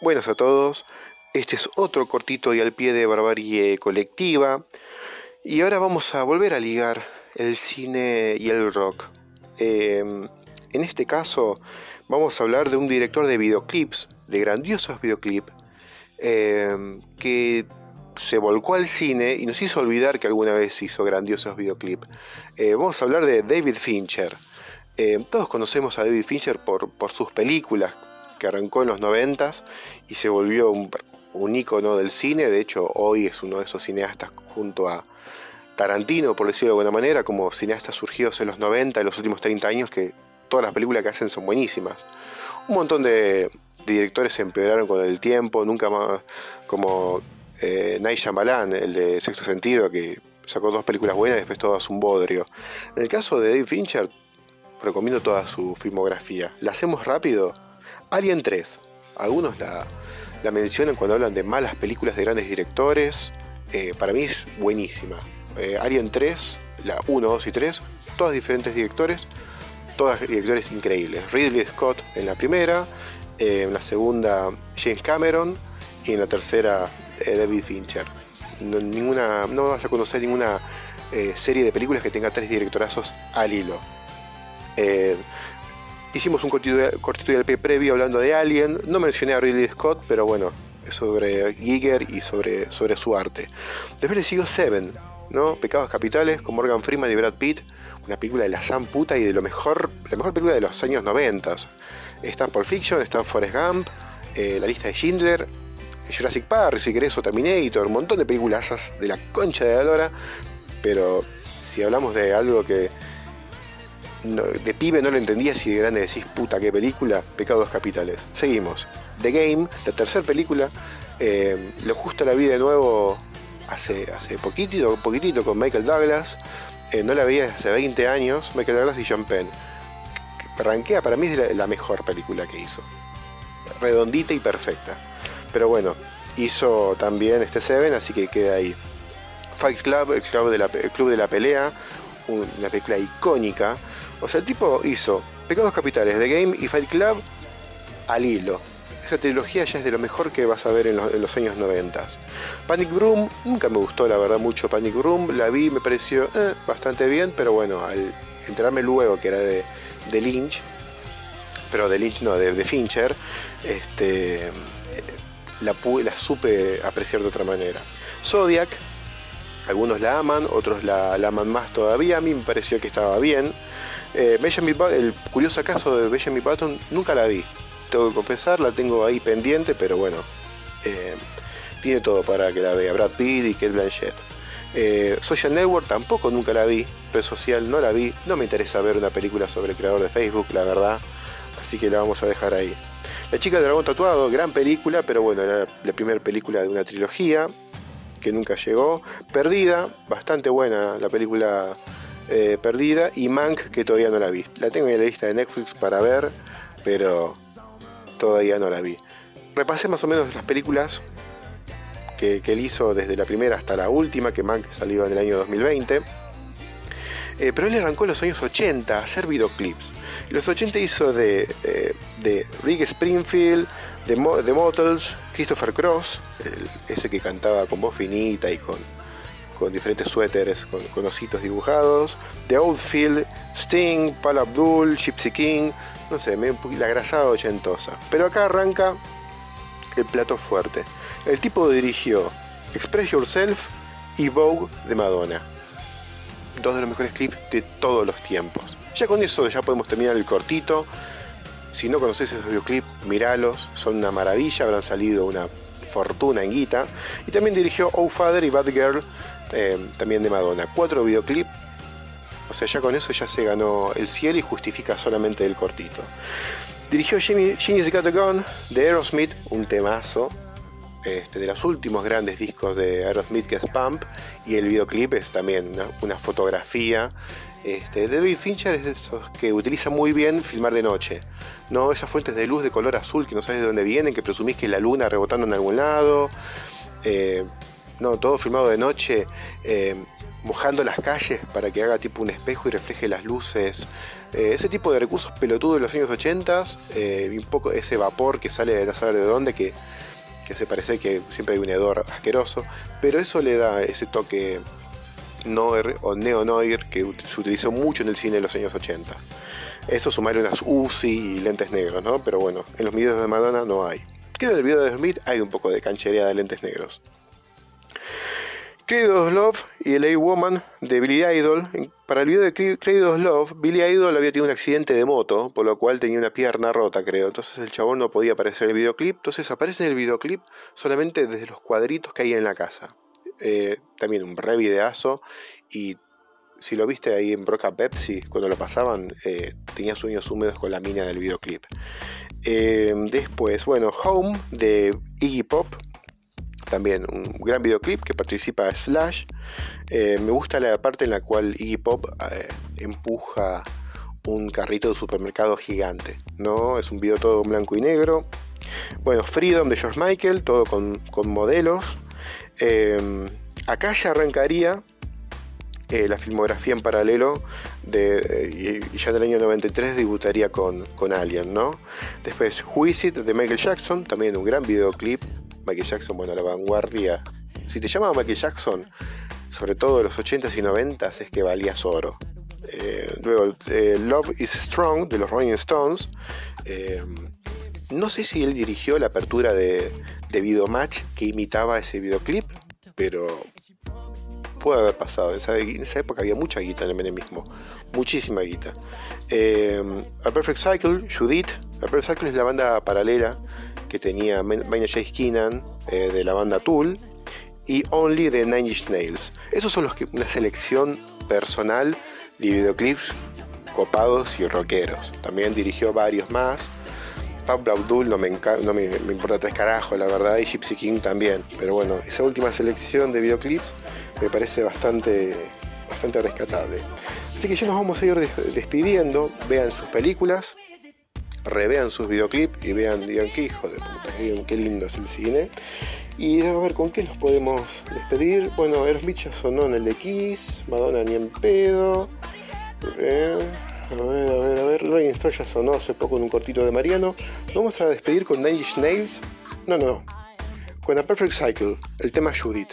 Buenas a todos. Este es otro cortito y al pie de Barbarie Colectiva. Y ahora vamos a volver a ligar el cine y el rock. Em, en este caso vamos a hablar de un director de videoclips, de grandiosos videoclips, em, que se volcó al cine y nos hizo olvidar que alguna vez hizo grandiosos videoclips. Eh, vamos a hablar de David Fincher. Em, todos conocemos a David Fincher por, por sus películas, que arrancó en los noventas y se volvió un, un ícono del cine. De hecho, hoy es uno de esos cineastas junto a Tarantino, por decirlo de alguna manera, como cineastas surgidos en los 90, en los últimos 30 años, que todas las películas que hacen son buenísimas. Un montón de, directores se empeoraron con el tiempo, nunca más, como eh, Night el de Sexto Sentido, que sacó dos películas buenas y después todo es un bodrio. En el caso de David Fincher, recomiendo toda su filmografía. ¿La hacemos rápido? Alien 3. Algunos la, mencionan cuando hablan de malas películas de grandes directores. Eh, para mí es buenísima. Eh, Alien 3, la 1, 2 y 3, todas diferentes directores, todas directores increíbles. Ridley Scott en la primera, eh, en la segunda James Cameron y en la tercera David Fincher. No, ninguna, no vas a conocer ninguna serie de películas que tenga tres directorazos al hilo. Hicimos un cortito, cortito de LP previo hablando de Alien. No mencioné a Ridley Scott, pero bueno, es sobre Giger y sobre, sobre su arte. Después le sigo Seven, ¿no? Pecados Capitales con Morgan Freeman y Brad Pitt. Una película de la Sam puta y de lo mejor, la mejor película de los años 90. Está Pulp Fiction, está Forrest Gump, eh, La lista de Schindler, Jurassic Park, si querés, o Terminator, un montón de películas de la concha de la lora. Pero si hablamos de algo que de pibe no lo entendía si de grande decís puta qué película, Pecados Capitales. Seguimos. The Game, la tercera película, eh, Lo Justo la vi de nuevo hace, hace poquitito, poquitito con Michael Douglas. Eh, no la veía hace 20 años, Michael Douglas y Sean Penn. Rankea, para mí es la, mejor película que hizo. Redondita y perfecta. Pero bueno, hizo también este Seven, así que queda ahí. Fight Club, el club de la pelea, una película icónica o sea, el tipo hizo Pecados Capitales, The Game y Fight Club al hilo. Esa trilogía ya es de lo mejor que vas a ver en los, años 90. Panic Room, nunca me gustó la verdad mucho Panic Room, la vi, me pareció eh, bastante bien, pero bueno, al enterarme luego que era de, Lynch, pero de Lynch no, de, Fincher, este, eh, la, la supe apreciar de otra manera. Zodiac, algunos la aman, otros la, aman más todavía. A mí me pareció que estaba bien. Eh, el curioso caso de Benjamin Button nunca la vi. Tengo que confesar, la tengo ahí pendiente, pero bueno, eh, tiene todo para que la vea. Brad Pitt y Kate Blanchett. Eh, Social Network tampoco nunca la vi. Red social no la vi. No me interesa ver una película sobre el creador de Facebook, la verdad. Así que la vamos a dejar ahí. La chica del dragón tatuado, gran película, pero bueno, era la primera película de una trilogía que nunca llegó. Perdida, bastante buena la película eh, perdida, y Mank, que todavía no la vi. La tengo en la lista de Netflix para ver, pero todavía no la vi. Repasé más o menos las películas que, él hizo desde la primera hasta la última, que Mank salió en el año 2020. Eh, pero él arrancó en los años 80 a hacer videoclips. En los 80 hizo de, eh, de Rick Springfield, de, de Motels, Christopher Cross, ese que cantaba con voz finita y con, con diferentes suéteres con, con ositos dibujados. The Outfield, Sting, Paul Abdul, Gypsy King, no sé, la grasada ochentosa. Pero acá arranca el plato fuerte. El tipo dirigió Express Yourself y Vogue de Madonna. Dos de los mejores clips de todos los tiempos. Ya con eso ya podemos terminar el cortito. Si no conoces esos videoclips, miralos, son una maravilla, habrán salido una fortuna en guita. Y también dirigió Oh Father y Bad Girl eh, también de Madonna. Cuatro videoclips. O sea, ya con eso ya se ganó el cielo y justifica solamente el cortito. Dirigió Jimmy, Jimmy's Got de Aerosmith, un temazo. Este, de los últimos grandes discos de Aerosmith que es Pump y el videoclip es también una, fotografía este, David Fincher es de esos que utiliza muy bien filmar de noche no esas fuentes de luz de color azul que no sabes de dónde vienen que presumís que es la luna rebotando en algún lado eh, no, todo filmado de noche, eh, mojando las calles para que haga tipo un espejo y refleje las luces. Eh, ese tipo de recursos pelotudos de los años 80, eh, un poco ese vapor que sale de no saber de dónde, que, que se parece que siempre hay un hedor asqueroso, pero eso le da ese toque noir o neo-noir que se utilizó mucho en el cine de los años 80. Eso sumarle unas UCI y lentes negros, ¿no? Pero bueno, en los videos de Madonna no hay. Creo que en el video de Smith hay un poco de canchería de lentes negros. Creed Love y LA Woman de Billy Idol. Para el video de Creed Love, Billy Idol había tenido un accidente de moto, por lo cual tenía una pierna rota, creo. Entonces el chabón no podía aparecer en el videoclip. Entonces aparece en el videoclip solamente desde los cuadritos que hay en la casa. Eh, también un re videazo. Y si lo viste ahí en Broca Pepsi, cuando lo pasaban, eh, tenía sueños húmedos con la mina del videoclip. Eh, después, bueno, Home de Iggy Pop también un gran videoclip que participa Slash. Eh, me gusta la parte en la cual Iggy Pop eh, empuja un carrito de supermercado gigante. ¿no? Es un video todo en blanco y negro. Bueno, Freedom de George Michael, todo con, modelos. Eh, acá ya arrancaría la filmografía en paralelo de, y ya en el año 93 debutaría con, con Alien, ¿no? Después Who de Michael Jackson, también un gran videoclip Michael Jackson, bueno, la vanguardia. Si te llamaba Michael Jackson, sobre todo en los 80s y 90s, es que valías oro. Eh, luego, eh, Love is Strong de los Rolling Stones. Eh, no sé si él dirigió la apertura de, de Videomatch que imitaba ese videoclip, pero puede haber pasado. En esa, época había mucha guita en el menemismo, muchísima guita. A Perfect Cycle, Judith. A Perfect Cycle es la banda paralela que tenía Maynard J. Keenan eh, de la banda Tool y Only de Nine Inch Nails. Esos son los que una selección personal de videoclips copados y rockeros. También dirigió varios más. Pablo Abdul no, me, no me, importa tres carajos, la verdad, y Gypsy King también. Pero bueno, esa última selección de videoclips me parece bastante, bastante rescatable. Así que ya nos vamos a ir despidiendo. Vean sus películas, revean sus videoclips y vean, digan, qué hijo de puta, qué, lindo es el cine. Y a ver, ¿con qué nos podemos despedir? Bueno, Aerosmith ya sonó en el de Kiss, Madonna ni en pedo. Eh, a ver, a ver, a ver, Rolling Stone ya sonó hace poco en un cortito de Mariano. Vamos a despedir con Nine Nails. No, no, no. Con A Perfect Cycle, el tema Judith.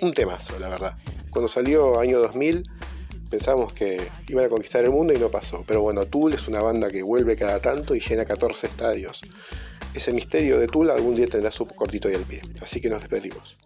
Un temazo, la verdad. Cuando salió año 2000 Pensamos que iban a conquistar el mundo y no pasó. Pero bueno, Tool es una banda que vuelve cada tanto y llena 14 estadios. Ese misterio de Tool algún día tendrá su cortito y al pie. Así que nos despedimos.